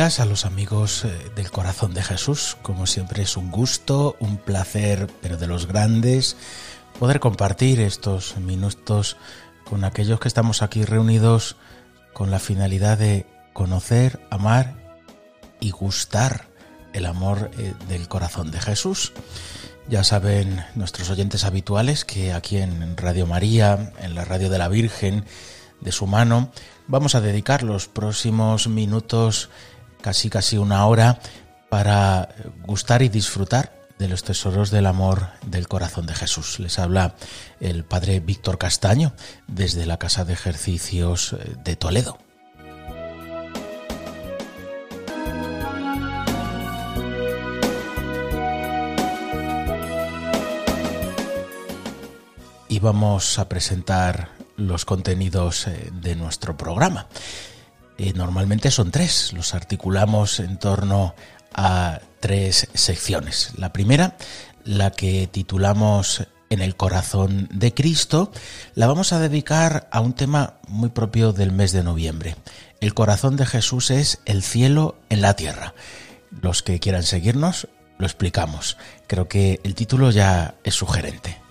A los amigos eh, del corazón de Jesús. Como siempre es un gusto, un placer, pero de los grandes, poder compartir estos minutos con aquellos que estamos aquí reunidos con la finalidad de conocer, amar y gustar el amor eh, del corazón de Jesús. Ya saben nuestros oyentes habituales que aquí en Radio María, en la Radio de la Virgen, de su mano, vamos a dedicar los próximos minutos, casi casi una hora, para gustar y disfrutar de los tesoros del amor del corazón de Jesús. Les habla el padre Víctor Castaño desde la Casa de Ejercicios eh, de Toledo. y vamos a presentar los contenidos eh, de nuestro programa. Eh, normalmente son tres, los articulamos en torno a tres secciones. La primera, la que titulamos En el corazón de Cristo, la vamos a dedicar a un tema muy propio del mes de noviembre. El corazón de Jesús es el cielo en la tierra. Los que quieran seguirnos, lo explicamos. Creo que el título ya es sugerente.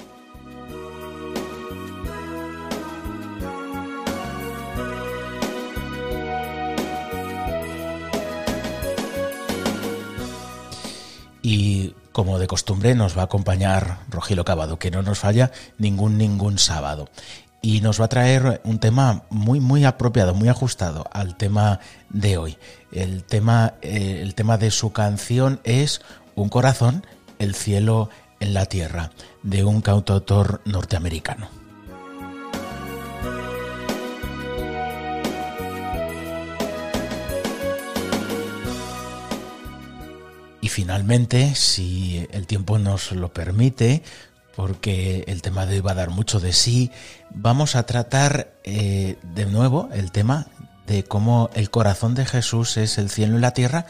Y como de costumbre nos va a acompañar Rogilo Cavado, que no nos falla ningún ningún sábado. Y nos va a traer un tema muy muy apropiado, muy ajustado al tema de hoy. El tema, eh, el tema de su canción es Un corazón, el cielo en la tierra, de un cantautor norteamericano. Finalmente, si el tiempo nos lo permite, porque el tema de hoy va a dar mucho de sí, vamos a tratar eh, de nuevo el tema de cómo el corazón de Jesús es el cielo y la tierra,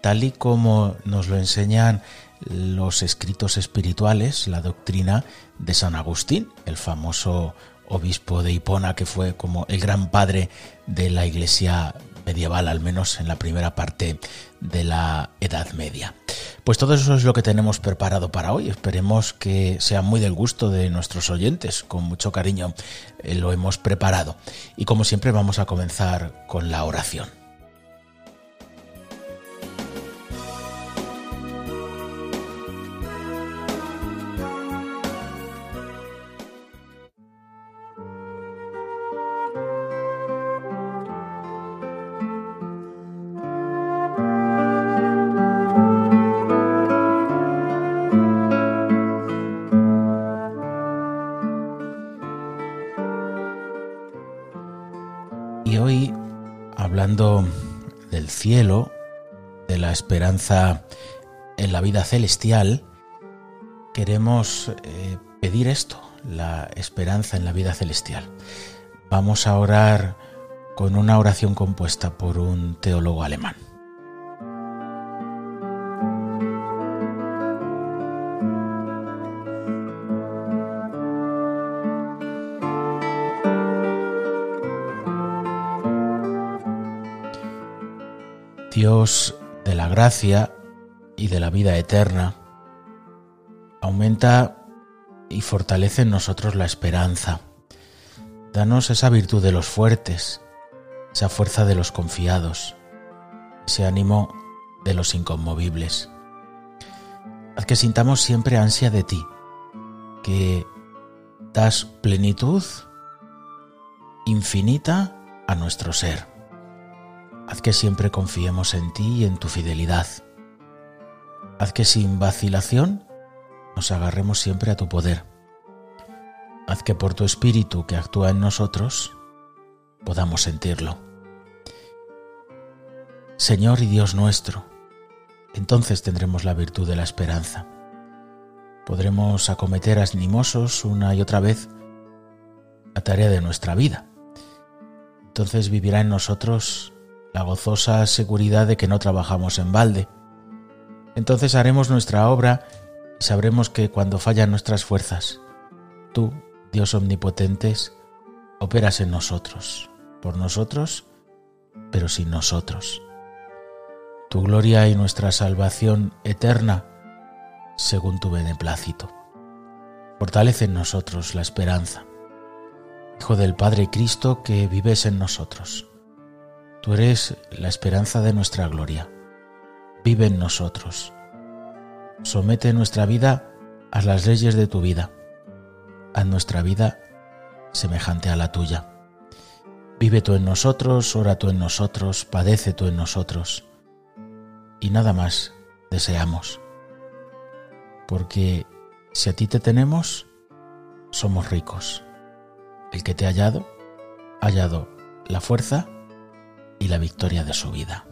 tal y como nos lo enseñan los escritos espirituales, la doctrina de San Agustín, el famoso obispo de Hipona, que fue como el gran padre de la iglesia medieval, al menos en la primera parte de la Edad Media. Pues todo eso es lo que tenemos preparado para hoy. Esperemos que sea muy del gusto de nuestros oyentes. Con mucho cariño eh, lo hemos preparado. Y como siempre vamos a comenzar con la oración. Cielo, de la esperanza en la vida celestial, queremos eh, pedir esto, la esperanza en la vida celestial. Vamos a orar con una oración compuesta por un teólogo alemán. Dios de la gracia y de la vida eterna, aumenta y fortalece en nosotros la esperanza. Danos esa virtud de los fuertes, esa fuerza de los confiados, ese ánimo de los inconmovibles. Haz que sintamos siempre ansia de ti, que das plenitud infinita a nuestro ser. Haz que siempre confiemos en ti y en tu fidelidad. Haz que sin vacilación nos agarremos siempre a tu poder. Haz que por tu espíritu que actúa en nosotros podamos sentirlo. Señor y Dios nuestro, entonces tendremos la virtud de la esperanza. Podremos acometer animosos una y otra vez la tarea de nuestra vida. Entonces vivirá en nosotros la gozosa seguridad de que no trabajamos en balde. Entonces haremos nuestra obra y sabremos que cuando fallan nuestras fuerzas, tú, Dios omnipotentes, operas en nosotros, por nosotros, pero sin nosotros. Tu gloria y nuestra salvación eterna, según tu beneplácito. Fortalece en nosotros la esperanza. Hijo del Padre Cristo que vives en nosotros. Tú eres la esperanza de nuestra gloria. Vive en nosotros. Somete nuestra vida a las leyes de tu vida. Haz nuestra vida semejante a la tuya. Vive tú en nosotros, ora tú en nosotros, padece tú en nosotros. Y nada más deseamos. Porque si a ti te tenemos, somos ricos. El que te ha hallado, ha hallado la fuerza y la victoria de su vida.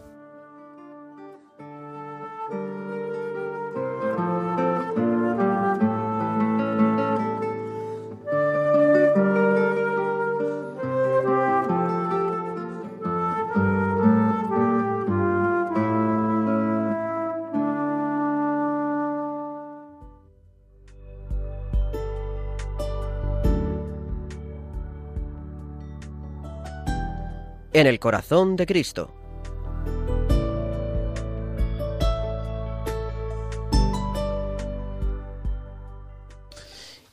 En el corazón de Cristo.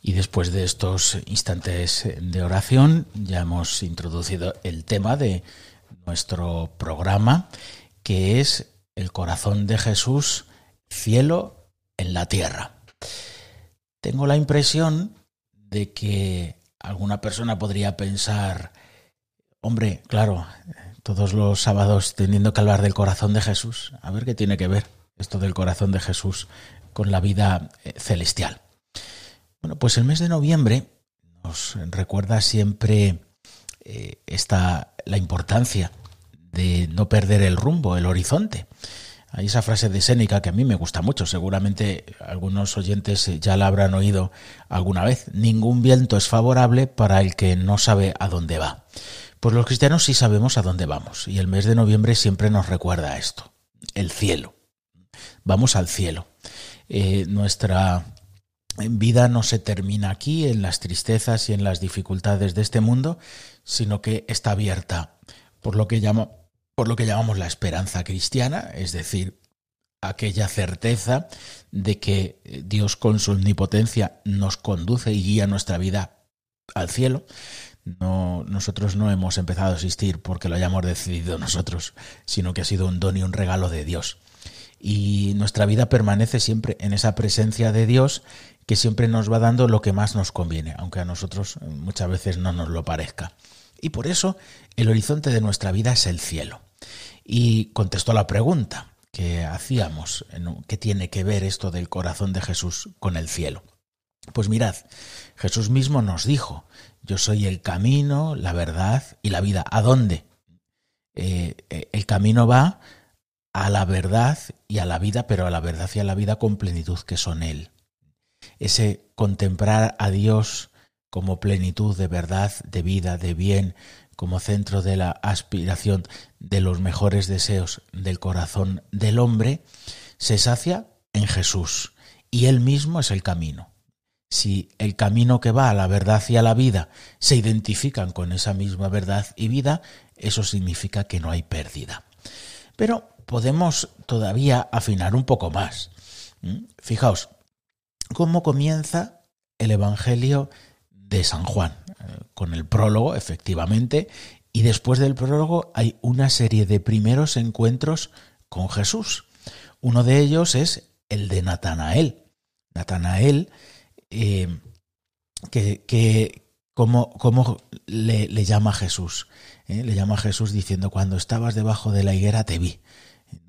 Y después de estos instantes de oración ya hemos introducido el tema de nuestro programa, que es el corazón de Jesús, cielo en la tierra. Tengo la impresión de que alguna persona podría pensar, Hombre, claro, todos los sábados teniendo que hablar del corazón de Jesús. A ver qué tiene que ver esto del corazón de Jesús con la vida eh, celestial. Bueno, pues el mes de noviembre nos recuerda siempre eh, esta, la importancia de no perder el rumbo, el horizonte. Hay esa frase de Séneca que a mí me gusta mucho, seguramente algunos oyentes ya la habrán oído alguna vez. Ningún viento es favorable para el que no sabe a dónde va. Pues los cristianos sí sabemos a dónde vamos y el mes de noviembre siempre nos recuerda esto, el cielo. Vamos al cielo. Eh, nuestra vida no se termina aquí en las tristezas y en las dificultades de este mundo, sino que está abierta por lo que, por lo que llamamos la esperanza cristiana, es decir, aquella certeza de que Dios con su omnipotencia nos conduce y guía nuestra vida al cielo, no, nosotros no hemos empezado a existir porque lo hayamos decidido nosotros, sino que ha sido un don y un regalo de Dios. Y nuestra vida permanece siempre en esa presencia de Dios que siempre nos va dando lo que más nos conviene, aunque a nosotros muchas veces no nos lo parezca. Y por eso el horizonte de nuestra vida es el cielo. Y contestó la pregunta que hacíamos, ¿qué tiene que ver esto del corazón de Jesús con el cielo? Pues mirad, Jesús mismo nos dijo, yo soy el camino, la verdad y la vida. ¿A dónde? Eh, eh, el camino va a la verdad y a la vida, pero a la verdad y a la vida con plenitud que son Él. Ese contemplar a Dios como plenitud de verdad, de vida, de bien, como centro de la aspiración de los mejores deseos del corazón del hombre, se sacia en Jesús y Él mismo es el camino si el camino que va a la verdad y a la vida se identifican con esa misma verdad y vida, eso significa que no hay pérdida. Pero podemos todavía afinar un poco más. Fijaos, ¿cómo comienza el Evangelio de San Juan? Con el prólogo, efectivamente, y después del prólogo hay una serie de primeros encuentros con Jesús. Uno de ellos es el de Natanael. Natanael, eh, que, que como, le, le, llama Jesús. ¿eh? Le llama Jesús diciendo, cuando estabas debajo de la higuera te vi.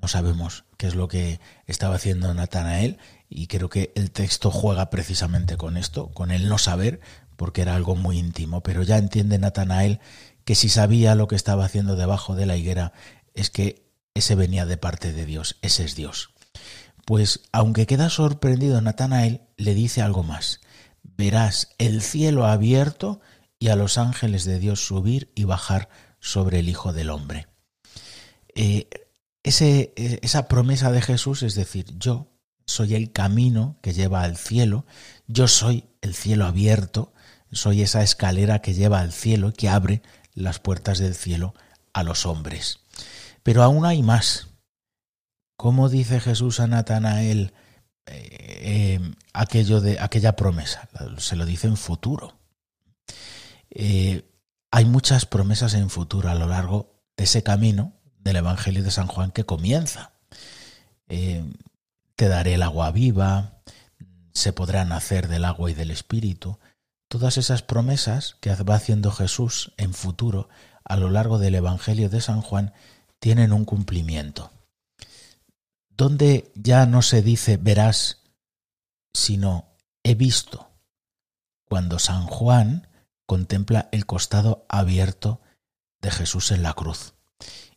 No sabemos qué es lo que estaba haciendo Natanael y creo que el texto juega precisamente con esto, con el no saber, porque era algo muy íntimo. Pero ya entiende Natanael que si sabía lo que estaba haciendo debajo de la higuera es que ese venía de parte de Dios, ese es Dios. Pues aunque queda sorprendido Natanael, le dice algo más. Verás el cielo abierto y a los ángeles de Dios subir y bajar sobre el Hijo del Hombre. Eh, eh, esa promesa de Jesús es decir, yo soy el camino que lleva al cielo, yo soy el cielo abierto, soy esa escalera que lleva al cielo, que abre las puertas del cielo a los hombres. Pero aún hay más. ¿Cómo dice Jesús a Natanael eh, eh, aquello de aquella promesa? Se lo dice en futuro. hay muchas promesas en futuro a lo largo de ese camino del Evangelio de San Juan que comienza. Eh, te daré el agua viva, se podrá nacer del agua y del Espíritu. Todas esas promesas que va haciendo Jesús en futuro a lo largo del Evangelio de San Juan tienen un cumplimiento. Donde ya no se dice verás, sino he visto. Cuando San Juan contempla el costado abierto de Jesús en la cruz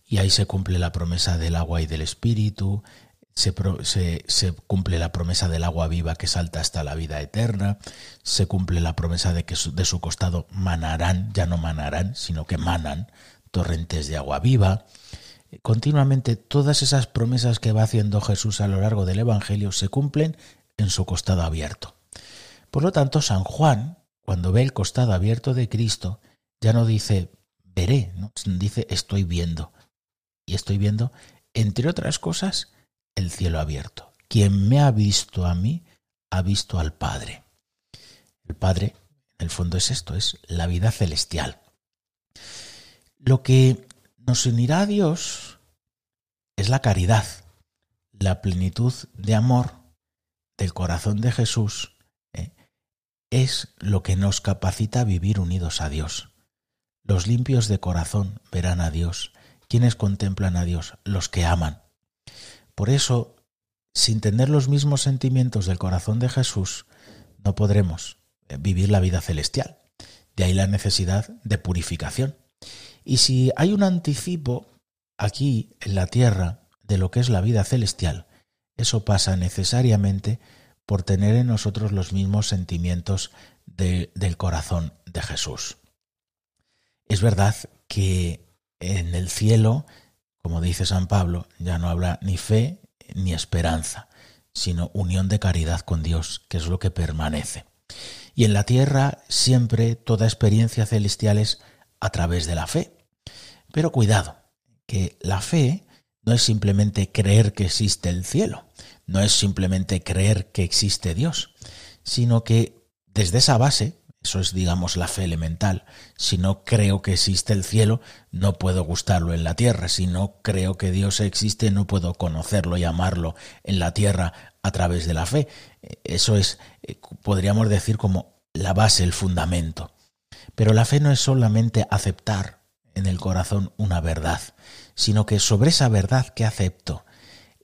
y ahí se cumple la promesa del agua y del espíritu, se, cumple la promesa del agua viva que salta hasta la vida eterna, se cumple la promesa de que de su costado manarán, ya no manarán, sino que manan torrentes de agua viva. Continuamente todas esas promesas que va haciendo Jesús a lo largo del Evangelio se cumplen en su costado abierto. Por lo tanto, San Juan, cuando ve el costado abierto de Cristo, ya no dice veré, ¿no? dice estoy viendo y estoy viendo, entre otras cosas, el cielo abierto. Quien me ha visto a mí, ha visto al Padre. El Padre, en el fondo, es esto, es la vida celestial. Lo que nos unirá a Dios es la caridad, la plenitud de amor del corazón de Jesús. ¿eh? Es lo que nos capacita a vivir unidos a Dios. Los limpios de corazón verán a Dios. ¿Quiénes contemplan a Dios? Los que aman. Por eso, sin tener los mismos sentimientos del corazón de Jesús, no podremos eh, vivir la vida celestial. De ahí la necesidad de purificación. Y si hay un anticipo aquí en la tierra de lo que es la vida celestial, eso pasa necesariamente por tener en nosotros los mismos sentimientos del corazón de Jesús. Es verdad que en el cielo, como dice San Pablo, ya no habrá ni fe ni esperanza, sino unión de caridad con Dios, que es lo que permanece. Y en la tierra siempre toda experiencia celestial es a través de la fe. Pero cuidado, que la fe no es simplemente creer que existe el cielo, no es simplemente creer que existe Dios, sino que desde esa base eso es, digamos, la fe elemental. Si no creo que existe el cielo, no puedo gustarlo en la tierra. Si no creo que Dios existe, no puedo conocerlo y amarlo en la tierra a través de la fe. Eso es, eh, podríamos decir, como la base, el fundamento. Pero la fe no es solamente aceptar en el corazón una verdad, sino que sobre esa verdad que acepto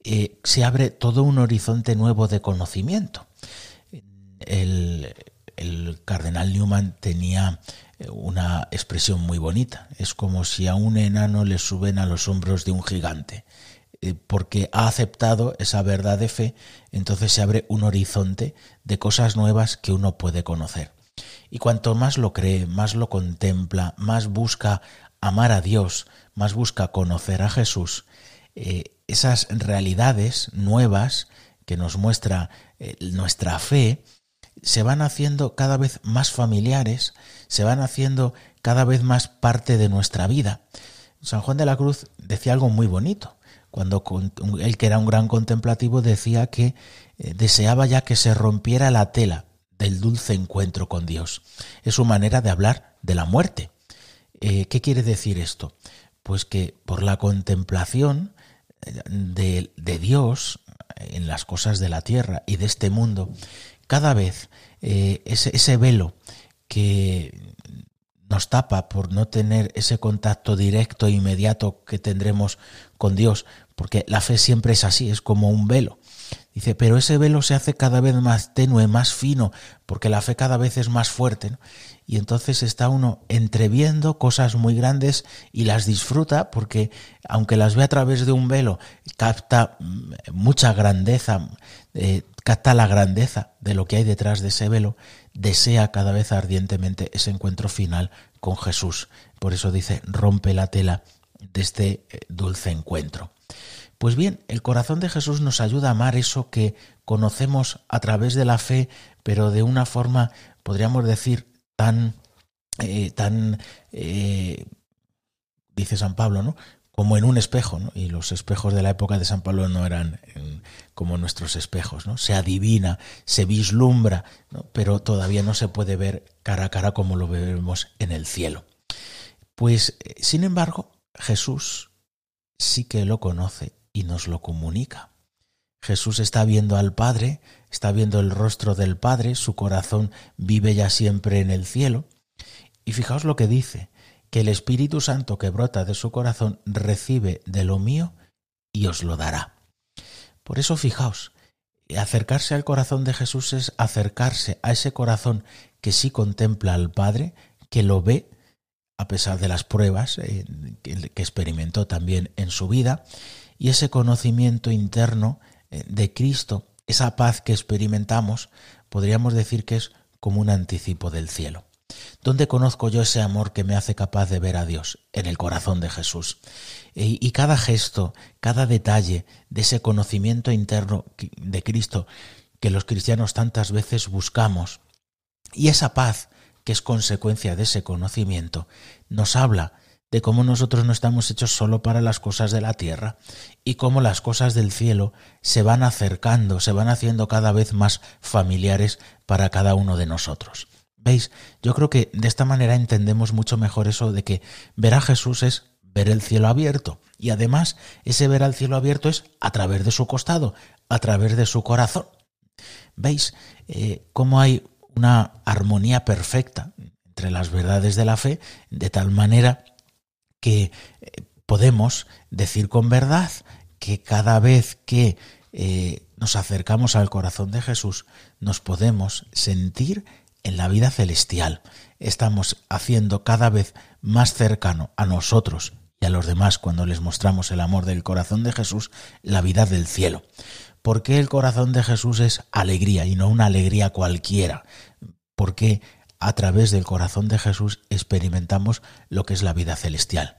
eh, se abre todo un horizonte nuevo de conocimiento. El, el cardenal Newman tenía eh, una expresión muy bonita. Es como si a un enano le suben a los hombros de un gigante. Eh, porque ha aceptado esa verdad de fe, entonces se abre un horizonte de cosas nuevas que uno puede conocer. Y cuanto más lo cree, más lo contempla, más busca amar a Dios, más busca conocer a Jesús, eh, esas realidades nuevas que nos muestra nuestra fe, se van haciendo cada vez más familiares, se van haciendo cada vez más parte de nuestra vida. San Juan de la Cruz decía algo muy bonito. Cuando él, que era un gran contemplativo, decía que eh, deseaba ya que se rompiera la tela del dulce encuentro con Dios. Es su manera de hablar de la muerte. Eh, ¿Qué quiere decir esto? Pues que por la contemplación de, de Dios en las cosas de la tierra y de este mundo, cada vez eh, ese, ese velo que nos tapa por no tener ese contacto directo e inmediato que tendremos con Dios, porque la fe siempre es así, es como un velo. Dice, pero ese velo se hace cada vez más tenue, más fino, porque la fe cada vez es más fuerte. Y entonces está uno entreviendo cosas muy grandes y las disfruta porque aunque las ve a través de un velo, capta mm, mucha grandeza, eh, capta la grandeza de lo que hay detrás de ese velo, desea cada vez ardientemente ese encuentro final con Jesús. Por eso dice, rompe la tela de este eh, dulce encuentro. Pues bien, el corazón de Jesús nos ayuda a amar eso que conocemos a través de la fe, pero de una forma, podríamos decir, tan, eh, tan, eh, dice San Pablo, ¿no? Como en un espejo, ¿no? Y los espejos de la época de San Pablo no eran como nuestros espejos, ¿no? Se adivina, se vislumbra, pero todavía no se puede ver cara a cara como lo vemos en el cielo. Pues, eh, sin embargo, Jesús sí que lo conoce y nos lo comunica. Jesús está viendo al Padre, está viendo el rostro del Padre, su corazón vive ya siempre en el cielo. Y fijaos lo que dice, que el Espíritu Santo que brota de su corazón recibe de lo mío y os lo dará. Por eso fijaos, acercarse al corazón de Jesús es acercarse a ese corazón que sí contempla al Padre, que lo ve a pesar de las pruebas eh, que experimentó también en su vida, y ese conocimiento interno eh, de Cristo, esa paz que experimentamos, podríamos decir que es como un anticipo del cielo. ¿Dónde conozco yo ese amor que me hace capaz de ver a Dios? En el corazón de Jesús. Y cada gesto, cada detalle de ese conocimiento interno de Cristo que los cristianos tantas veces buscamos, y esa paz que es consecuencia de ese conocimiento, nos habla de cómo nosotros no estamos hechos solo para las cosas de la tierra y cómo las cosas del cielo se van acercando, se van haciendo cada vez más familiares para cada uno de nosotros. ¿Veis? Yo creo que de esta manera entendemos mucho mejor eso de que ver a Jesús es ver el cielo abierto y además ese ver al cielo abierto es a través de su costado, a través de su corazón. ¿Veis eh, cómo hay una armonía perfecta entre las verdades de la fe de tal manera que eh, podemos decir con verdad que cada vez que eh, nos acercamos al corazón de Jesús, nos podemos sentir en la vida celestial. Estamos haciendo cada vez más cercano a nosotros y a los demás cuando les mostramos el amor del corazón de Jesús, la vida del cielo. Porque el corazón de Jesús es alegría y no una alegría cualquiera. Porque a través del corazón de Jesús experimentamos lo que es la vida celestial.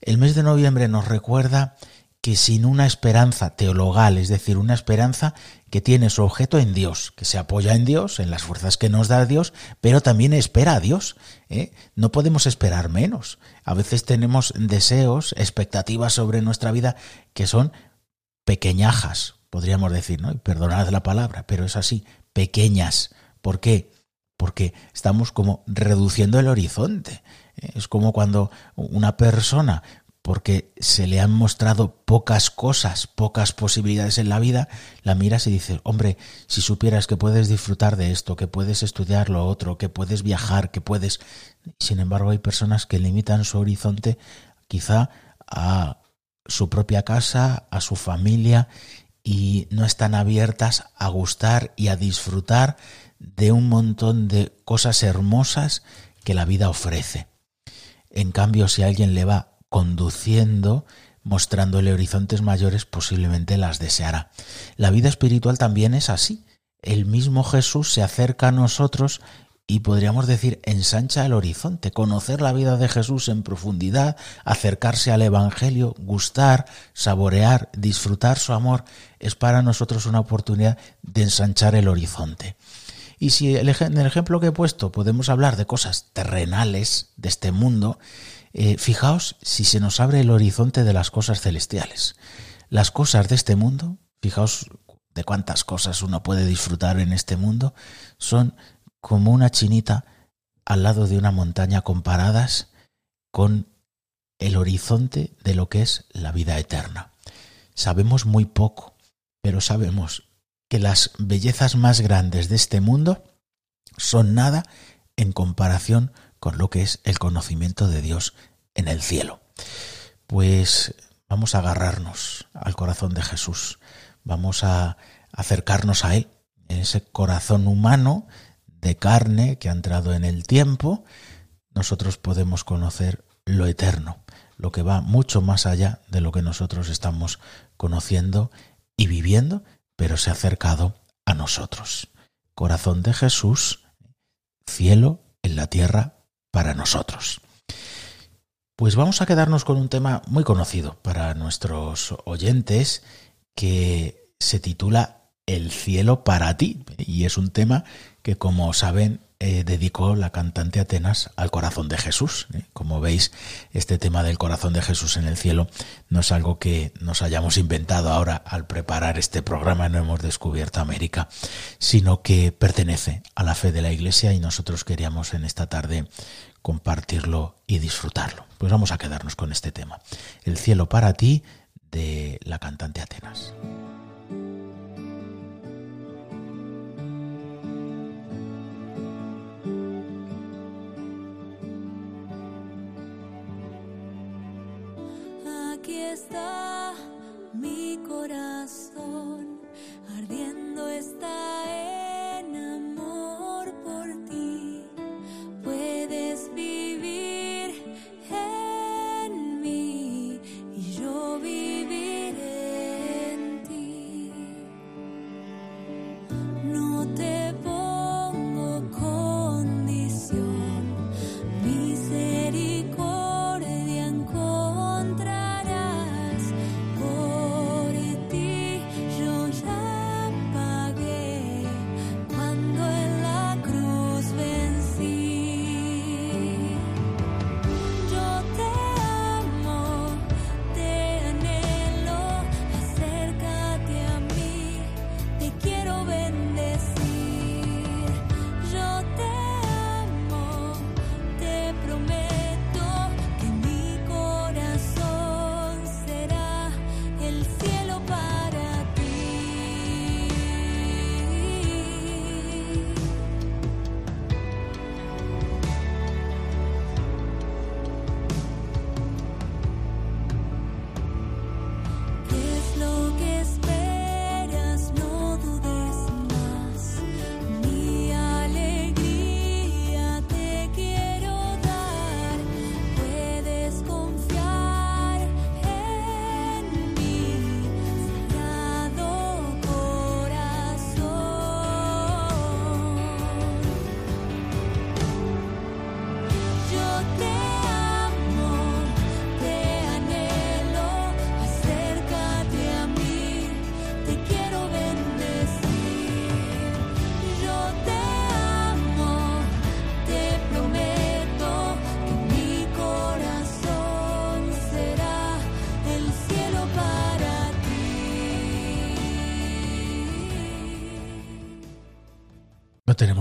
El mes de noviembre nos recuerda que sin una esperanza teologal, es decir, una esperanza que tiene su objeto en Dios, que se apoya en Dios, en las fuerzas que nos da Dios, pero también espera a Dios. ¿eh? No podemos esperar menos. A veces tenemos deseos, expectativas sobre nuestra vida que son pequeñajas, podríamos decir, ¿no? Perdonad la palabra, pero es así, pequeñas. ¿Por qué? Porque estamos como reduciendo el horizonte. Es como cuando una persona, porque se le han mostrado pocas cosas, pocas posibilidades en la vida, la miras y dices, hombre, si supieras que puedes disfrutar de esto, que puedes estudiar lo otro, que puedes viajar, que puedes... Sin embargo, hay personas que limitan su horizonte quizá a su propia casa, a su familia, y no están abiertas a gustar y a disfrutar de un montón de cosas hermosas que la vida ofrece. En cambio, si alguien le va conduciendo, mostrándole horizontes mayores, posiblemente las deseará. La vida espiritual también es así. El mismo Jesús se acerca a nosotros y podríamos decir ensancha el horizonte, conocer la vida de Jesús en profundidad, acercarse al Evangelio, gustar, saborear, disfrutar su amor, es para nosotros una oportunidad de ensanchar el horizonte. Y si en el ejemplo que he puesto podemos hablar de cosas terrenales de este mundo, eh, fijaos si se nos abre el horizonte de las cosas celestiales. Las cosas de este mundo, fijaos de cuántas cosas uno puede disfrutar en este mundo, son como una chinita al lado de una montaña comparadas con el horizonte de lo que es la vida eterna. sabemos muy poco, pero sabemos que las bellezas más grandes de este mundo son nada en comparación con lo que es el conocimiento de Dios en el cielo. Pues vamos a agarrarnos al corazón de Jesús, vamos a acercarnos a Él, en ese corazón humano de carne que ha entrado en el tiempo, nosotros podemos conocer lo eterno, lo que va mucho más allá de lo que nosotros estamos conociendo y viviendo, pero se ha acercado a nosotros. Corazón de Jesús, cielo en la tierra para nosotros. Pues vamos a quedarnos con un tema muy conocido para nuestros oyentes que se titula El cielo para ti y es un tema que como saben eh, dedicó la cantante Atenas al corazón de Jesús. ¿eh? Como veis, este tema del corazón de Jesús en el cielo no es algo que nos hayamos inventado ahora al preparar este programa, no hemos descubierto América, sino que pertenece a la fe de la Iglesia y nosotros queríamos en esta tarde compartirlo y disfrutarlo. Pues vamos a quedarnos con este tema. El cielo para ti de la cantante Atenas.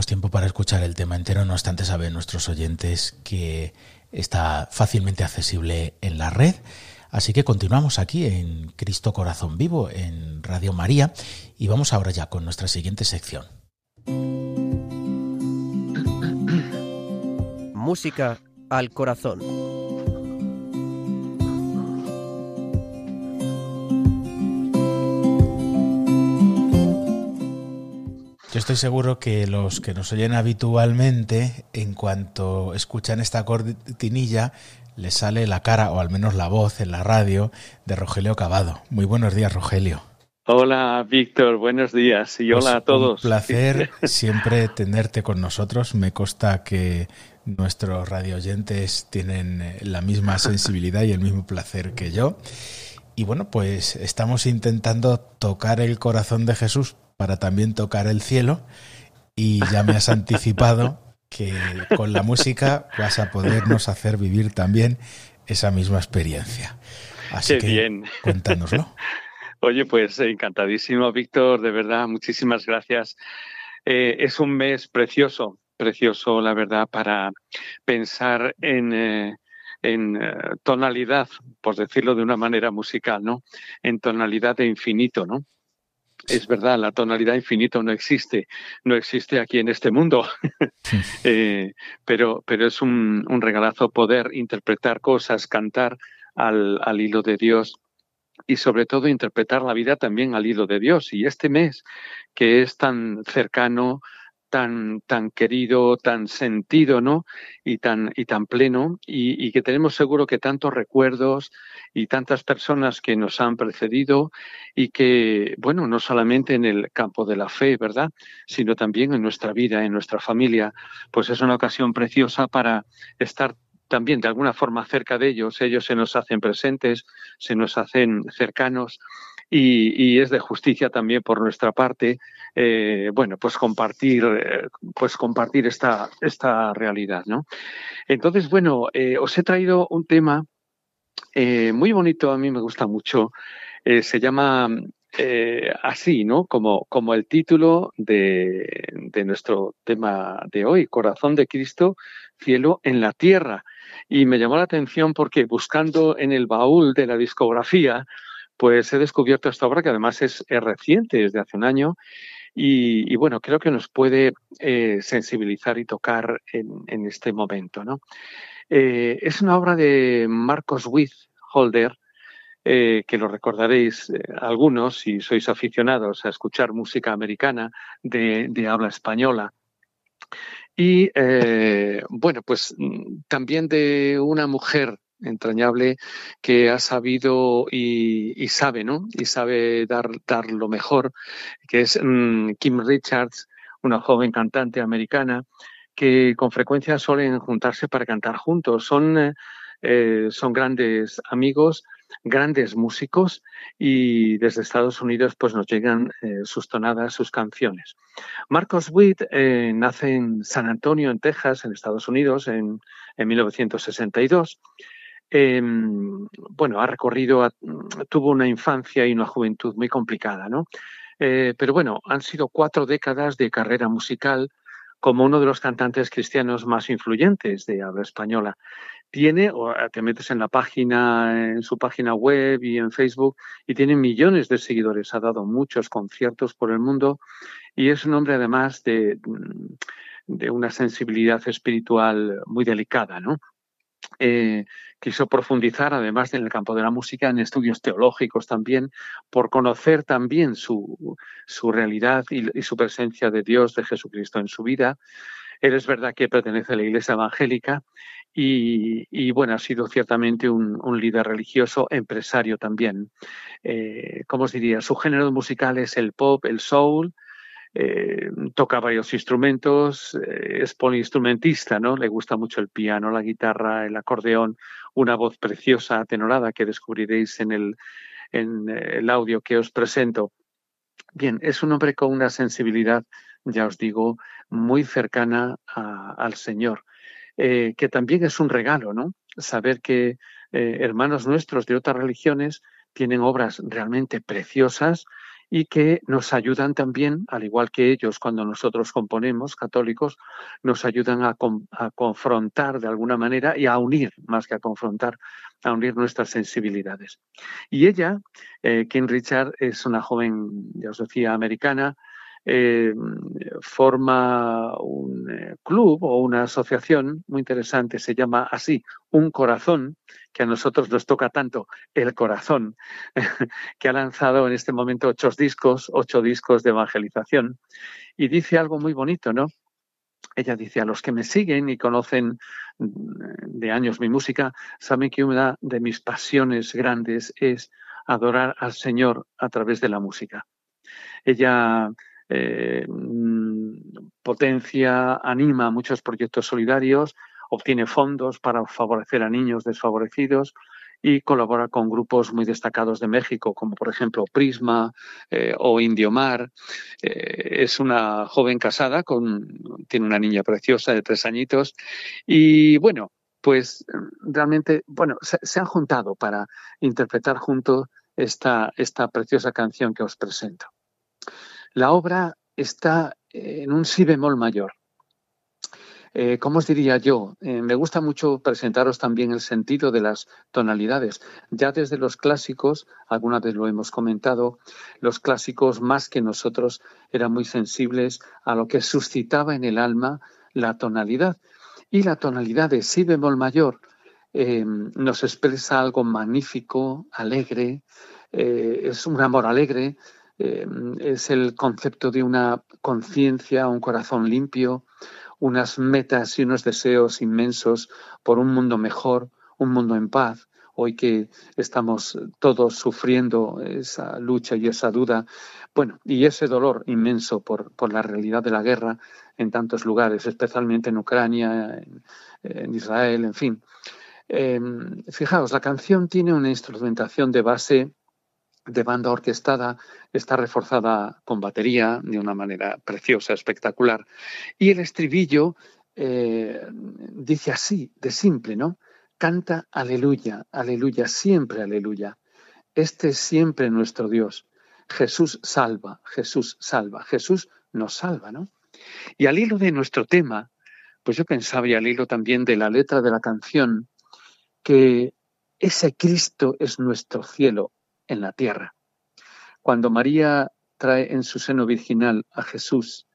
Tiempo para escuchar el tema entero, no obstante saben nuestros oyentes que está fácilmente accesible en la red. Así que continuamos aquí en Cristo Corazón Vivo, en Radio María, y vamos ahora ya con nuestra siguiente sección. Música al corazón. Yo estoy seguro que los que nos oyen habitualmente, en cuanto escuchan esta cortinilla, les sale la cara, o al menos la voz en la radio, de Rogelio Cavado. Muy buenos días, Rogelio. Hola, Víctor, buenos días y Pues hola a todos. Un placer siempre tenerte con nosotros. Me consta que nuestros radioyentes tienen eh, la misma sensibilidad y el mismo placer que yo. Y bueno, pues estamos intentando tocar el corazón de Jesús para también tocar el cielo. Y ya me has anticipado que con la música vas a podernos hacer vivir también esa misma experiencia. Así Qué que bien. cuéntanoslo. Oye, pues encantadísimo, Víctor, de verdad, muchísimas gracias. Eh, es un mes precioso, precioso, la verdad, para pensar en, eh, en eh, tonalidad, por decirlo de una manera musical, ¿no? En tonalidad de infinito, ¿no? Es verdad, la tonalidad infinito no existe, no existe aquí en este mundo, eh, pero, pero es un, un, regalazo poder interpretar cosas, cantar al, al hilo de Dios y sobre todo interpretar la vida también al hilo de Dios. Y este mes, que es tan cercano tan, tan querido, tan sentido, ¿no? Y tan, y tan pleno, y, y, que tenemos seguro que tantos recuerdos y tantas personas que nos han precedido y que, bueno, no solamente en el campo de la fe, ¿verdad? Sino también en nuestra vida, en nuestra familia, pues es una ocasión preciosa para estar también de alguna forma cerca de ellos, ellos se nos hacen presentes, se nos hacen cercanos y, es de justicia también por nuestra parte, eh, bueno, pues compartir, eh, pues compartir esta, esta realidad, ¿no? Entonces, bueno, eh, os he traído un tema muy bonito, a mí me gusta mucho, se llama así, ¿no? Como, como el título de, de nuestro tema de hoy, Corazón de Cristo, cielo en la tierra. Y me llamó la atención porque buscando en el baúl de la discografía, pues he descubierto esta obra que además es, reciente, es de hace un año, y, bueno, creo que nos puede eh, sensibilizar y tocar en, este momento. ¿no? Eh, es una obra de Marcos Witt Holder, eh, que lo recordaréis eh, algunos si sois aficionados a escuchar música americana de, habla española. Y bueno, pues mm, también de una mujer entrañable que ha sabido y, sabe, ¿no? Y sabe dar, dar lo mejor, que es um, Kim Richards, una joven cantante americana que con frecuencia suelen juntarse para cantar juntos. Son, eh, son grandes amigos, grandes músicos y desde Estados Unidos pues nos llegan eh, sus tonadas, sus canciones. Marcos Witt eh, nace en San Antonio, en Texas, en Estados Unidos, en, en 1962 eh, bueno, ha recorrido, tuvo una infancia y una juventud muy complicada, ¿no? Eh, pero bueno, han sido cuatro décadas de carrera musical como uno de los cantantes cristianos más influyentes de habla española. Tiene, o te metes en la página, en su página web y en Facebook, y tiene millones de seguidores. Ha dado muchos conciertos por el mundo y es un hombre además de, de una sensibilidad espiritual muy delicada, ¿no? Eh, quiso profundizar, además en el campo de la música, en estudios teológicos también, por conocer también su, su realidad y, su presencia de Dios, de Jesucristo en su vida. Él es verdad que pertenece a la Iglesia Evangélica y, bueno, ha sido ciertamente un, un líder religioso, empresario también. Eh, ¿Cómo os diría? Su género musical es el pop, el soul, eh, toca varios instrumentos, eh, es poliinstrumentista, ¿no? Le gusta mucho el piano, la guitarra, el acordeón, una voz preciosa, tenorada, que descubriréis en el, en el audio que os presento. Bien, es un hombre con una sensibilidad, ya os digo, muy cercana a, al Señor, eh, que también es un regalo, ¿no? Saber que eh, hermanos nuestros de otras religiones tienen obras realmente preciosas, y que nos ayudan también, al igual que ellos cuando nosotros componemos, católicos, nos ayudan a, confrontar de alguna manera y a unir, más que a confrontar, a unir nuestras sensibilidades. Y ella, eh, Kim Richard, es una joven, ya os decía, americana, eh, forma un eh, club o una asociación muy interesante, se llama así, Un Corazón, que a nosotros nos toca tanto, el corazón, que ha lanzado en este momento ocho discos, ocho discos de evangelización, y dice algo muy bonito, ¿no? Ella dice, a los que me siguen y conocen de años mi música, saben que una de mis pasiones grandes es adorar al Señor a través de la música. Ella eh, potencia, anima muchos proyectos solidarios, obtiene fondos para favorecer a niños desfavorecidos y colabora con grupos muy destacados de México, como por ejemplo Prisma eh, o Indiomar. Eh, es una joven casada, con, tiene una niña preciosa de tres añitos y bueno, pues realmente, bueno, se, han juntado para interpretar juntos esta, esta preciosa canción que os presento. La obra está en un si bemol mayor. eh, ¿cómo os diría yo? Eh, me gusta mucho presentaros también el sentido de las tonalidades. Ya desde los clásicos, alguna vez lo hemos comentado, los clásicos más que nosotros eran muy sensibles a lo que suscitaba en el alma la tonalidad. Y la tonalidad de si bemol mayor eh, nos expresa algo magnífico, alegre, es un amor alegre, es el concepto de una conciencia, un corazón limpio, unas metas y unos deseos inmensos por un mundo mejor, un mundo en paz. Hoy que estamos todos sufriendo esa lucha y esa duda, bueno, y ese dolor inmenso por, la realidad de la guerra en tantos lugares, especialmente en Ucrania, en, Israel, en fin. Em, fijaos, la canción tiene una instrumentación de base de banda orquestada, está reforzada con batería de una manera preciosa, espectacular. Y el estribillo eh, dice así, de simple, ¿no? Canta aleluya, aleluya, siempre aleluya. Este es siempre nuestro Dios. Jesús salva, Jesús salva, Jesús nos salva, ¿no? Y al hilo de nuestro tema, pues yo pensaba y al hilo también de la letra de la canción, que ese Cristo es nuestro cielo, en la tierra. Cuando María trae en su seno virginal a Jesús,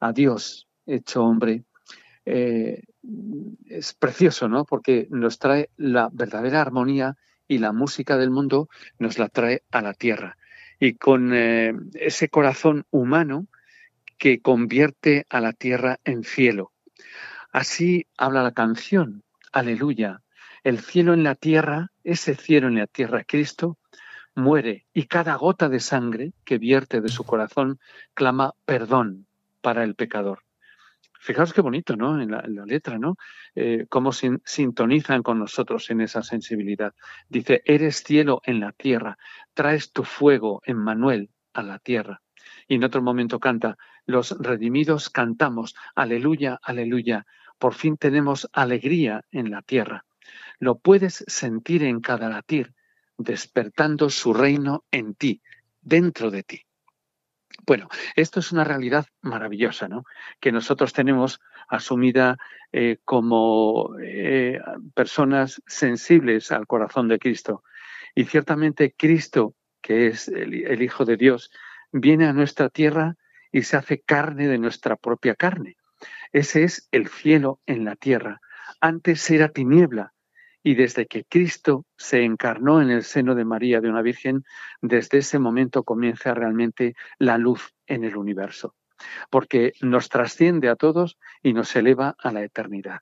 a Dios hecho hombre, eh, es precioso, ¿no? Porque nos trae la verdadera armonía y la música del mundo nos la trae a la tierra. Y con eh, ese corazón humano que convierte a la tierra en cielo. Así habla la canción, aleluya. El cielo en la tierra, ese cielo en la tierra, Cristo, muere y cada gota de sangre que vierte de su corazón clama perdón para el pecador. Fijaos qué bonito, ¿no? En la, letra, ¿no? Eh, cómo sintonizan con nosotros en esa sensibilidad. Dice, eres cielo en la tierra, traes tu fuego, en Manuel, a la tierra. Y en otro momento canta, los redimidos cantamos, aleluya, aleluya, por fin tenemos alegría en la tierra. Lo puedes sentir en cada latir, despertando su reino en ti, dentro de ti. Bueno, esto es una realidad maravillosa, ¿no? Que nosotros tenemos asumida eh, como eh, personas sensibles al corazón de Cristo. Y ciertamente Cristo, que es el Hijo de Dios, viene a nuestra tierra y se hace carne de nuestra propia carne. Ese es el cielo en la tierra. Antes era tiniebla, y desde que Cristo se encarnó en el seno de María, de una Virgen, desde ese momento comienza realmente la luz en el universo, porque nos trasciende a todos y nos eleva a la eternidad.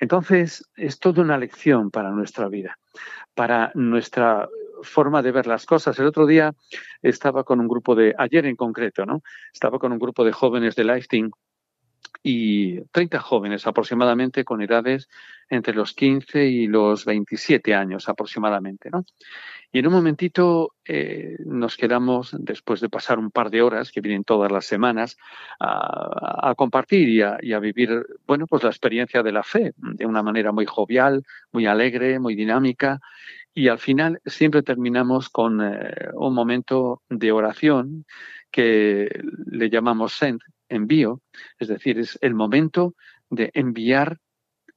Entonces, es toda una lección para nuestra vida, para nuestra forma de ver las cosas. El otro día estaba con un grupo de, ayer en concreto, ¿no? Estaba con un grupo de jóvenes de Lifting y 30 jóvenes aproximadamente con edades entre los 15 y los 27 años aproximadamente, ¿no? Y en un momentito eh, nos quedamos, después de pasar un par de horas, que vienen todas las semanas, a, compartir y a, vivir, bueno, pues la experiencia de la fe de una manera muy jovial, muy alegre, muy dinámica. Y al final siempre terminamos con eh, un momento de oración que le llamamos send, envío, es decir, es el momento de enviar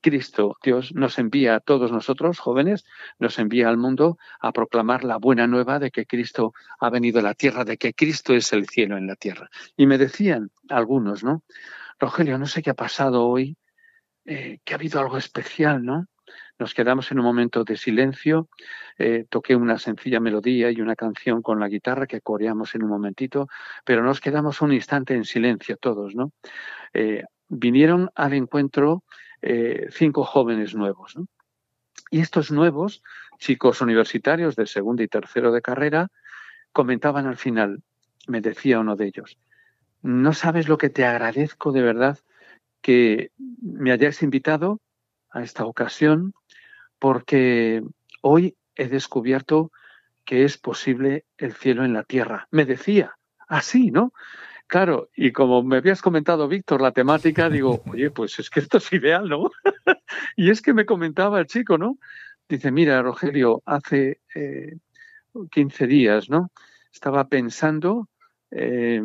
Cristo. Dios nos envía a todos nosotros, jóvenes, nos envía al mundo a proclamar la buena nueva de que Cristo ha venido a la tierra, de que Cristo es el cielo en la tierra. Y me decían algunos, ¿no? Rogelio, no sé qué ha pasado hoy, eh, que ha habido algo especial, ¿no? Nos quedamos en un momento de silencio, eh, toqué una sencilla melodía y una canción con la guitarra que coreamos en un momentito, pero nos quedamos un instante en silencio todos, ¿no? Eh, vinieron al encuentro eh, cinco jóvenes nuevos. Y estos nuevos, chicos universitarios de segundo y tercero de carrera, comentaban al final, me decía uno de ellos, no sabes lo que te agradezco de verdad que me hayáis invitado a esta ocasión porque hoy he descubierto que es posible el cielo en la tierra. Me decía, así, ¿no? Claro, y como me habías comentado, Víctor, la temática, digo, oye, pues es que esto es ideal, ¿no? y es que me comentaba el chico, ¿no? Dice, mira, Rogelio, hace 15 eh, días, ¿no? Estaba pensando, eh,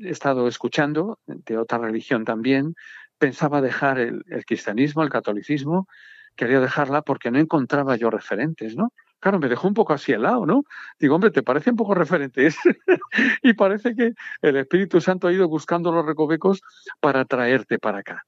he estado escuchando de otra religión también, pensaba dejar el, el cristianismo, el catolicismo, quería dejarla porque no encontraba yo referentes, ¿no? Claro, me dejó un poco así helado, ¿no? Digo, hombre, ¿te parece un poco referentes? y parece que el Espíritu Santo ha ido buscando los recovecos para traerte para acá.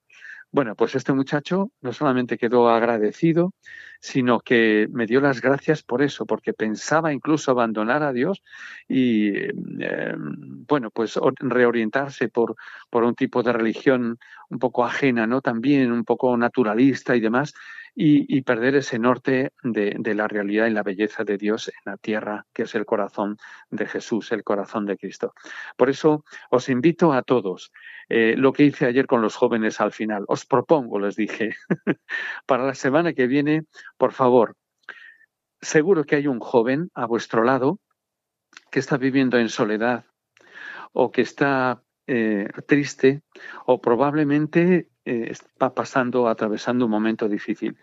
Bueno, pues este muchacho no solamente quedó agradecido, sino que me dio las gracias por eso, porque pensaba incluso abandonar a Dios y, eh, bueno, pues reorientarse por, por un tipo de religión un poco ajena, ¿no? También un poco naturalista y demás, y, perder ese norte de, de, la realidad y la belleza de Dios en la tierra, que es el corazón de Jesús, el corazón de Cristo. Por eso os invito a todos, eh, lo que hice ayer con los jóvenes al final, os propongo, les dije, para la semana que viene, por favor, seguro que hay un joven a vuestro lado que está viviendo en soledad o que está eh, triste o probablemente eh, está pasando, atravesando un momento difícil.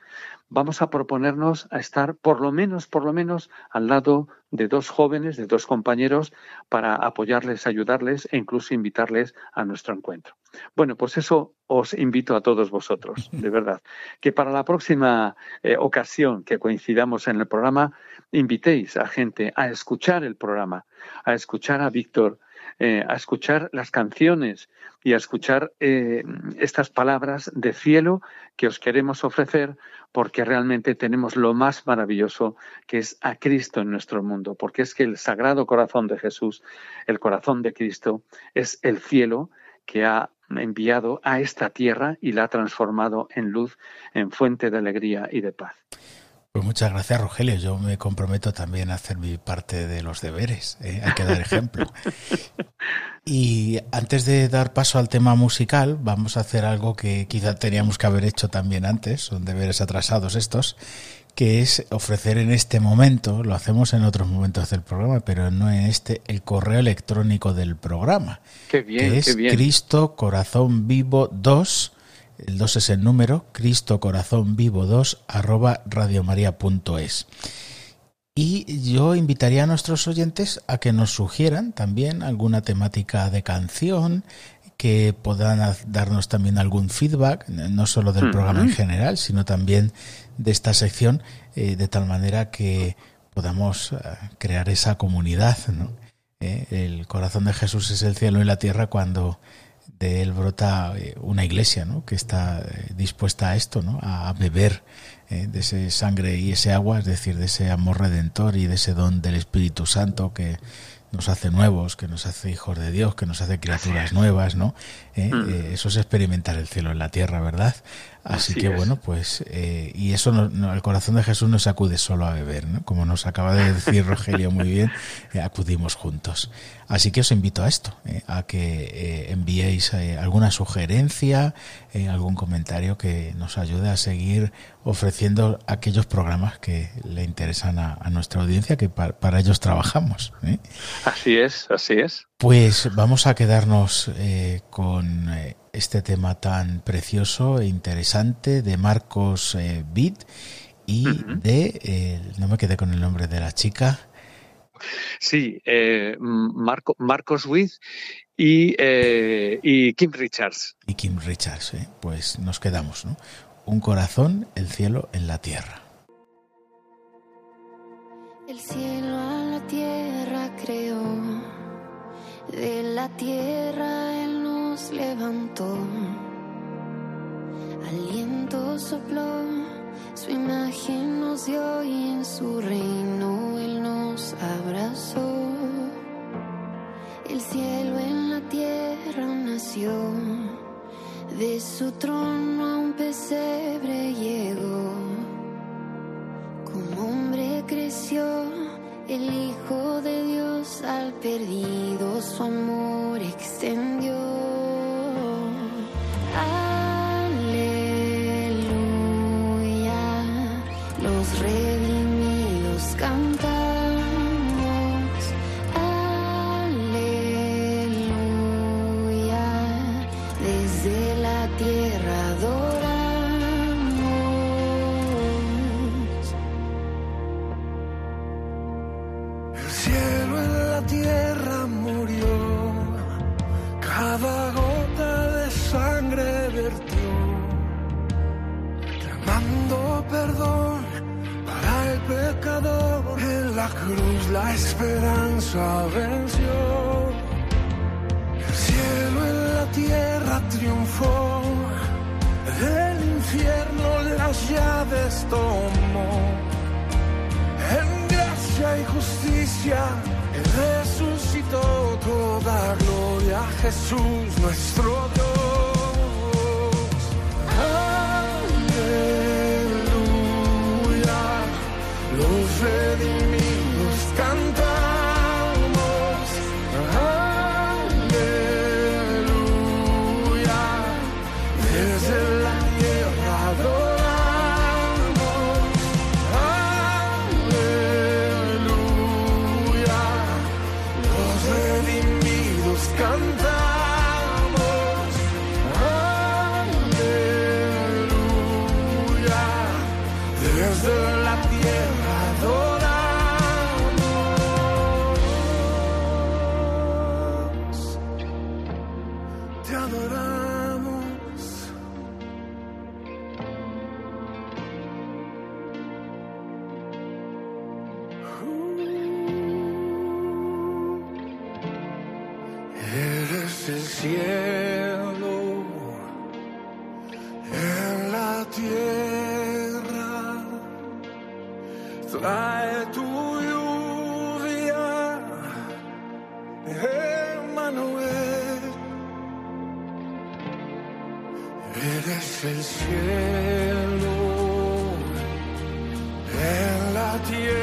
Vamos a proponernos a estar por lo menos, por lo menos, al lado de dos jóvenes, de dos compañeros, para apoyarles, ayudarles e incluso invitarles a nuestro encuentro. Bueno, pues eso os invito a todos vosotros, de verdad, que para la próxima eh, ocasión que coincidamos en el programa, invitéis a gente a escuchar el programa, a escuchar a Víctor, eh, a escuchar las canciones y a escuchar eh, estas palabras de cielo que os queremos ofrecer porque realmente tenemos lo más maravilloso que es a Cristo en nuestro mundo, porque es que el sagrado corazón de Jesús, el corazón de Cristo, es el cielo que ha enviado a esta tierra y la ha transformado en luz, en fuente de alegría y de paz. Pues muchas gracias, Rogelio. Yo me comprometo también a hacer mi parte de los deberes. ¿eh? Hay que dar ejemplo. y antes de dar paso al tema musical, vamos a hacer algo que quizá teníamos que haber hecho también antes, son deberes atrasados estos, que es ofrecer en este momento, lo hacemos en otros momentos del programa, pero no en este, el correo electrónico del programa. Qué bien, que es qué bien. Cristo Corazón Vivo 2 el 2 es el número, Cristo Corazón Vivo 2 arroba radiomaria.es. Y yo invitaría a nuestros oyentes a que nos sugieran también alguna temática de canción, que puedan darnos también algún feedback, no solo del programa en general, sino también de esta sección, eh, de tal manera que podamos uh, crear esa comunidad. ¿no? Eh, el corazón de Jesús es el cielo y la tierra cuando de él brota eh, una iglesia ¿no? que está eh, dispuesta a esto, ¿no? a beber eh, de ese sangre y ese agua, es decir, de ese amor redentor y de ese don del Espíritu Santo que nos hace nuevos, que nos hace hijos de Dios, que nos hace criaturas nuevas, ¿no? Eh, Mm. eh, eso es experimentar el cielo en la tierra, ¿verdad? Así, Así que es. bueno, pues, eh, y eso no, no- el corazón de Jesús no se acude solo a beber, ¿no? Como nos acaba de decir Rogelio muy bien, acudimos juntos. Así que os invito a esto, a que enviéis alguna sugerencia, algún comentario que nos ayude a seguir ofreciendo aquellos programas que le interesan a, a nuestra audiencia, que pa- para ellos trabajamos. Así es, así es. Pues vamos a quedarnos eh, con eh, este tema tan precioso e interesante de Marcos eh, Bid y de, eh, no me quedé con el nombre de la chica, Sí, eh, Marco, Marcos Witt y, eh, y Kim Richards. y Kim Richards. ¿eh? Pues nos quedamos, ¿no? Un corazón, el cielo en la tierra. El cielo de la tierra Él nos levantó, aliento sopló, su imagen nos dio y en su reino Él nos abrazó. El cielo en la tierra nació, de su trono a un pesebre llegó. Como hombre creció el Hijo de Dios al perdido su amor extendió. la cruz la esperanza venció. El cielo en la tierra triunfó. El infierno las llaves tomó. En gracia y justicia Él resucitó toda gloria a Jesús nuestro Dios. Aleluya. Los redimidos tears.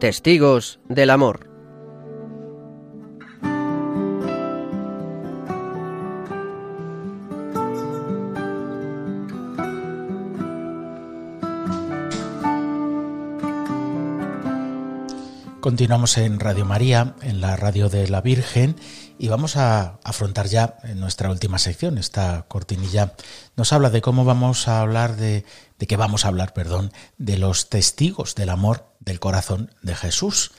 Testigos del Amor. Continuamos en Radio María, en la radio de la Virgen, y vamos a afrontar ya nuestra última sección. Esta cortinilla nos habla de cómo vamos a hablar de, de qué vamos a hablar, perdón, de los testigos del amor del corazón de Jesús.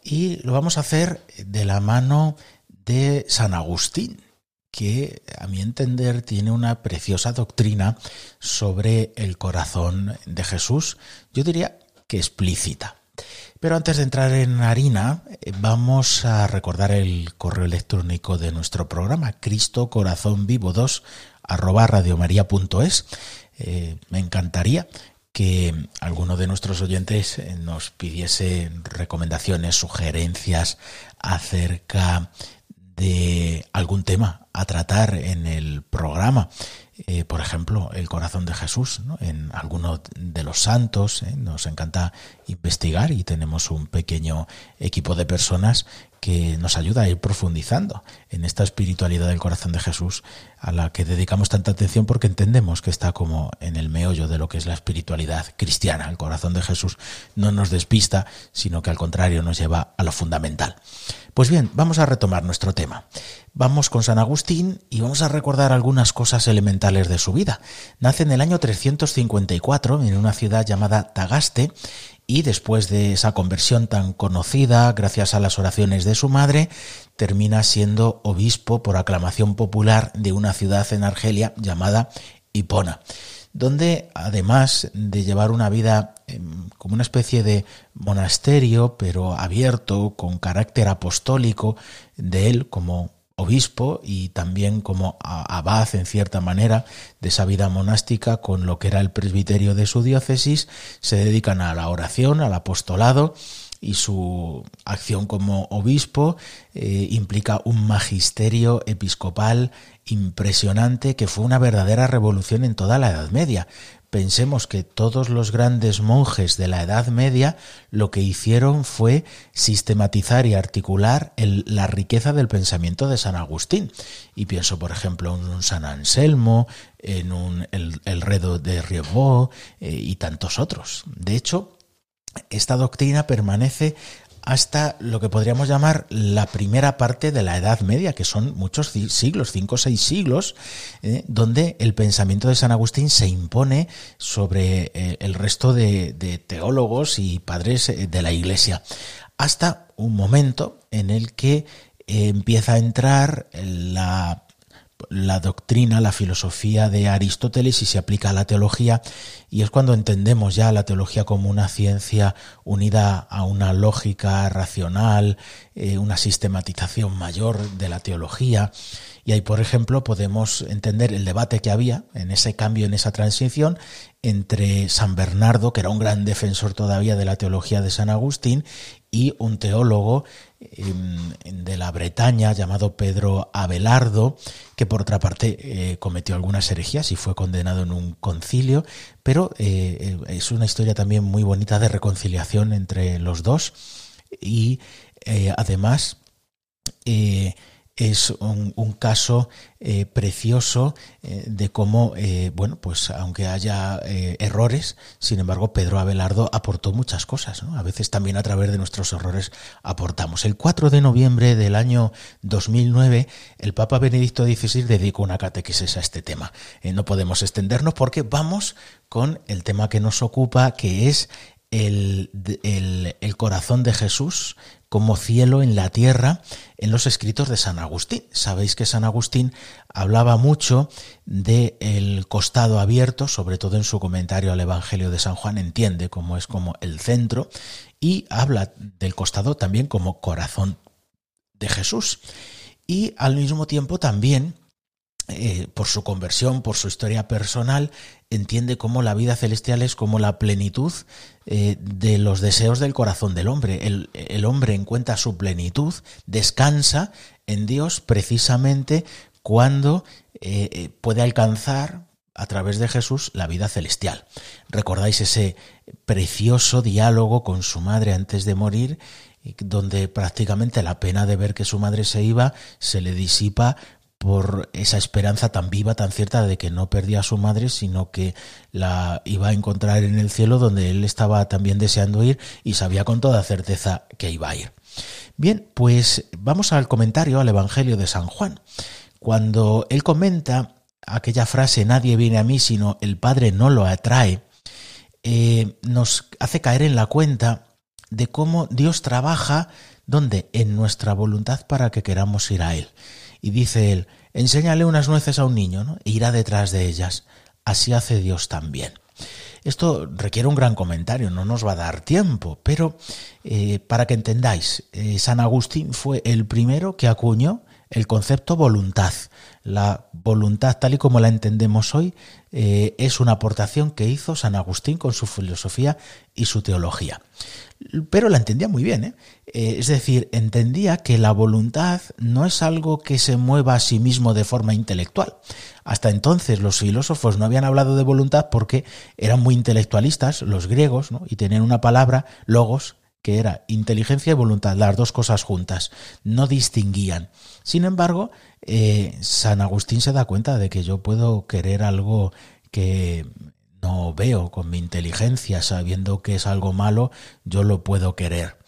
Y lo vamos a hacer de la mano de San Agustín, que a mi entender tiene una preciosa doctrina sobre el corazón de Jesús, yo diría que explícita. Pero antes de entrar en harina, eh, vamos a recordar el correo electrónico de nuestro programa, Cristo Corazón Vivo 2 arroba radiomaria.es. Eh, me encantaría que alguno de nuestros oyentes eh, nos pidiese recomendaciones, sugerencias acerca de algún tema a tratar en el programa. Por ejemplo, el corazón de Jesús, en alguno de los santos. Nos encanta investigar y tenemos un pequeño equipo de personas que nos ayuda a ir profundizando en esta espiritualidad del corazón de Jesús a la que dedicamos tanta atención porque entendemos que está como en el meollo de lo que es la espiritualidad cristiana. El corazón de Jesús no nos despista, sino que al contrario nos lleva a lo fundamental. Pues bien, vamos a retomar nuestro tema. Vamos con San Agustín y vamos a recordar algunas cosas elementales de su vida. Nace en el año 354 en una ciudad llamada Tagaste y después de esa conversión tan conocida, gracias a las oraciones de su madre, termina siendo obispo por aclamación popular de una ciudad en Argelia llamada Hipona, donde además de llevar una vida em, como una especie de monasterio, pero abierto, con carácter apostólico de él como obispo y también como abad en cierta manera de esa vida monástica con lo que era el presbiterio de su diócesis, se dedican a la oración, al apostolado y su acción como obispo eh, implica un magisterio episcopal impresionante que fue una verdadera revolución en toda la Edad Media. Pensemos que todos los grandes monjes de la Edad Media lo que hicieron fue sistematizar y articular la riqueza del pensamiento de San Agustín. Y pienso, por ejemplo, en un San Anselmo, en un, el, el Redo de Rievaulx eh, y tantos otros. De hecho, esta doctrina permanece hasta lo que podríamos llamar la primera parte de la Edad Media, que son muchos siglos, cinco o seis siglos, eh, donde el pensamiento de San Agustín se impone sobre eh, el resto de, teólogos y padres eh, de la Iglesia, hasta un momento en el que empieza a entrar la la doctrina, la filosofía de Aristóteles y se aplica a la teología y es cuando entendemos ya la teología como una ciencia unida a una lógica racional, eh, una sistematización mayor de la teología. Y ahí, por ejemplo, podemos entender el debate que había en ese cambio, en esa transición entre San Bernardo, que era un gran defensor todavía de la teología de San Agustín, y un teólogo de la Bretaña llamado Pedro Abelardo, que por otra parte eh, cometió algunas herejías y fue condenado en un concilio, pero eh, es una historia también muy bonita de reconciliación entre los dos y eh, además es un, un caso eh, precioso eh, de cómo, eh, bueno, pues aunque haya errores, sin embargo, Pedro Abelardo aportó muchas cosas, ¿no? A veces también a través de nuestros errores aportamos. El 4 de noviembre del año 2009, el Papa Benedicto XVI dedicó una catequesis a este tema. No podemos extendernos porque vamos con el tema que nos ocupa, que es el, el, el, corazón de Jesús como cielo en la tierra en los escritos de San Agustín. Sabéis que San Agustín hablaba mucho del el costado abierto, sobre todo en su comentario al Evangelio de San Juan, entiende cómo es como el centro y habla del costado también como corazón de Jesús. Y al mismo tiempo también eh, por su conversión, por su historia personal, entiende cómo la vida celestial es como la plenitud eh, de los deseos del corazón del hombre. El, el, hombre encuentra su plenitud, descansa en Dios precisamente cuando eh, puede alcanzar a través de Jesús la vida celestial. ¿Recordáis ese precioso diálogo con su madre antes de morir? donde prácticamente la pena de ver que su madre se iba se le disipa por esa esperanza tan viva, tan cierta de que no perdía a su madre, sino que la iba a encontrar en el cielo donde él estaba también deseando ir y sabía con toda certeza que iba a ir. Bien, pues vamos al comentario al Evangelio de San Juan. Cuando él comenta aquella frase, nadie viene a mí sino el Padre no lo atrae, eh, nos hace caer en la cuenta de cómo Dios trabaja donde en nuestra voluntad para que queramos ir a Él. Y dice él, enséñale unas nueces a un niño ¿no? e irá detrás de ellas. Así hace Dios también. Esto requiere un gran comentario, no nos va a dar tiempo, pero eh, para que entendáis, eh, San Agustín fue el primero que acuñó el concepto voluntad. La voluntad tal y como la entendemos hoy eh, es una aportación que hizo San Agustín con su filosofía y su teología. Pero la entendía muy bien, ¿eh? Eh, es decir, entendía que la voluntad no es algo que se mueva a sí mismo de forma intelectual. Hasta entonces los filósofos no habían hablado de voluntad porque eran muy intelectualistas, los griegos, y tenían una palabra, logos, que era inteligencia y voluntad, las dos cosas juntas, no distinguían. Sin embargo, eh, San Agustín se da cuenta de que yo puedo querer algo que no veo con mi inteligencia, sabiendo que es algo malo, yo lo puedo querer.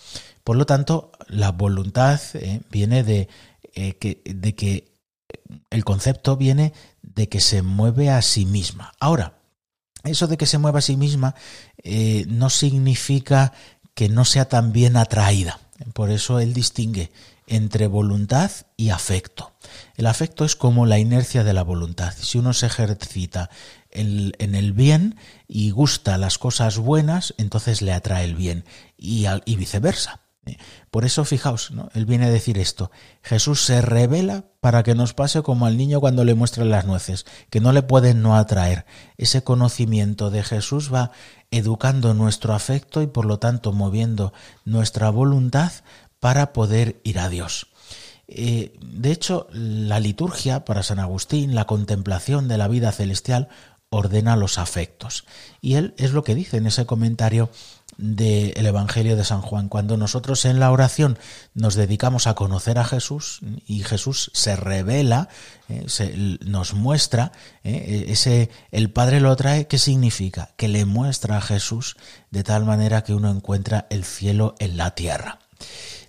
Por lo tanto, la voluntad eh, viene de, eh, que, de que el concepto viene de que se mueve a sí misma. Ahora, eso de que se mueva a sí misma no significa que no sea tan bien atraída. Por eso él distingue entre voluntad y afecto. El afecto es como la inercia de la voluntad. Si uno se ejercita en el bien y gusta las cosas buenas, entonces le atrae el bien y, viceversa. Por eso, fijaos, él viene a decir esto. Jesús se revela para que nos pase como al niño cuando le muestran las nueces, que no le pueden no atraer. Ese conocimiento de Jesús va educando nuestro afecto y por lo tanto moviendo nuestra voluntad para poder ir a Dios. Eh, de hecho, la liturgia para San Agustín, la contemplación de la vida celestial, ordena los afectos. Y él es lo que dice en ese comentario del Evangelio de San Juan. Cuando nosotros en la oración nos dedicamos a conocer a Jesús y Jesús se revela, eh, se, nos muestra, eh, ese, el Padre lo trae, ¿qué significa? Que le muestra a Jesús de tal manera que uno encuentra el cielo en la tierra.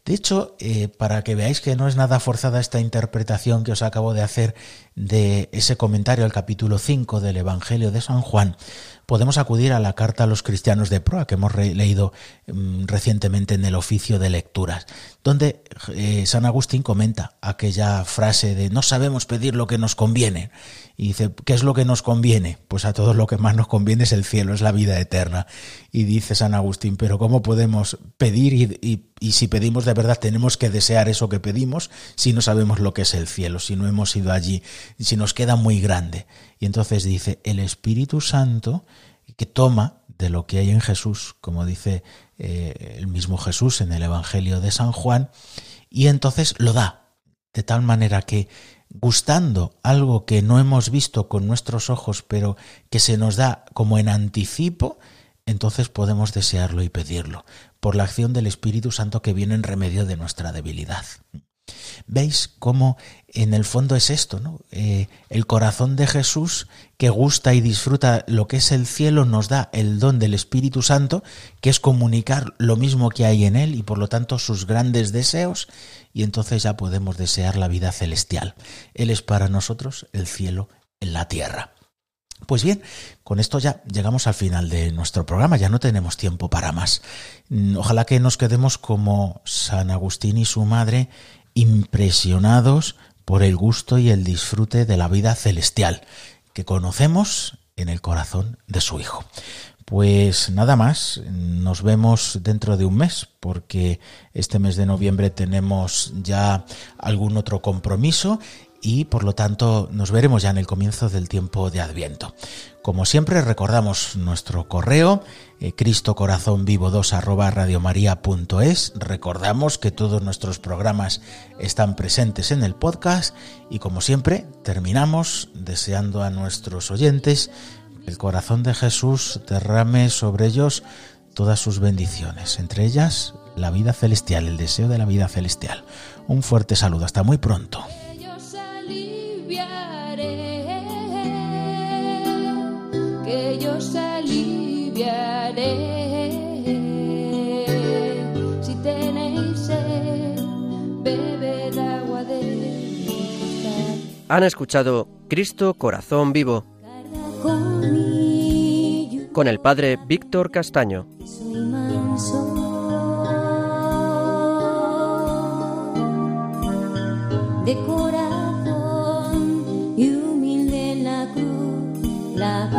De hecho, eh, para que veáis que no es nada forzada esta interpretación que os acabo de hacer de ese comentario al capítulo 5 del Evangelio de San Juan, podemos acudir a la carta a los cristianos de Proa que hemos leído mm, recientemente en el oficio de lecturas, donde eh, San Agustín comenta aquella frase de no sabemos pedir lo que nos conviene. Y dice, ¿qué es lo que nos conviene? Pues a todos lo que más nos conviene es el cielo, es la vida eterna. Y dice San Agustín, pero ¿cómo podemos pedir y, y si pedimos de verdad tenemos que desear eso que pedimos si no sabemos lo que es el cielo, si no hemos ido allí, si nos queda muy grande? Y entonces dice, el Espíritu Santo que toma de lo que hay en Jesús, como dice eh, el mismo Jesús en el Evangelio de San Juan, y entonces lo da, de tal manera que gustando algo que no hemos visto con nuestros ojos, pero que se nos da como en anticipo, entonces podemos desearlo y pedirlo, por la acción del Espíritu Santo que viene en remedio de nuestra debilidad. ¿Veis cómo en el fondo es esto, ¿no? Eh, el corazón de Jesús que gusta y disfruta lo que es el cielo nos da el don del Espíritu Santo, que es comunicar lo mismo que hay en él y por lo tanto sus grandes deseos, y entonces ya podemos desear la vida celestial. Él es para nosotros el cielo en la tierra. Pues bien, con esto ya llegamos al final de nuestro programa, ya no tenemos tiempo para más. Mm, ojalá que nos quedemos como San Agustín y su madre impresionados por el gusto y el disfrute de la vida celestial que conocemos en el corazón de su Hijo. Pues nada más, nos vemos dentro de un mes, porque este mes de noviembre tenemos ya algún otro compromiso y por lo tanto nos veremos ya en el comienzo del tiempo de Adviento. Como siempre recordamos nuestro correo eh, cristo corazón vivo 2 arroba radiomaria.es. Recordamos que todos nuestros programas están presentes en el podcast y como siempre terminamos deseando a nuestros oyentes el corazón de Jesús derrame sobre ellos todas sus bendiciones, entre ellas la vida celestial, el deseo de la vida celestial. Un fuerte saludo, hasta muy pronto. Que yo Si tenéis bebed agua de Han escuchado Cristo Corazón Vivo con el padre Víctor Castaño. De corazón y humilde la cruz, la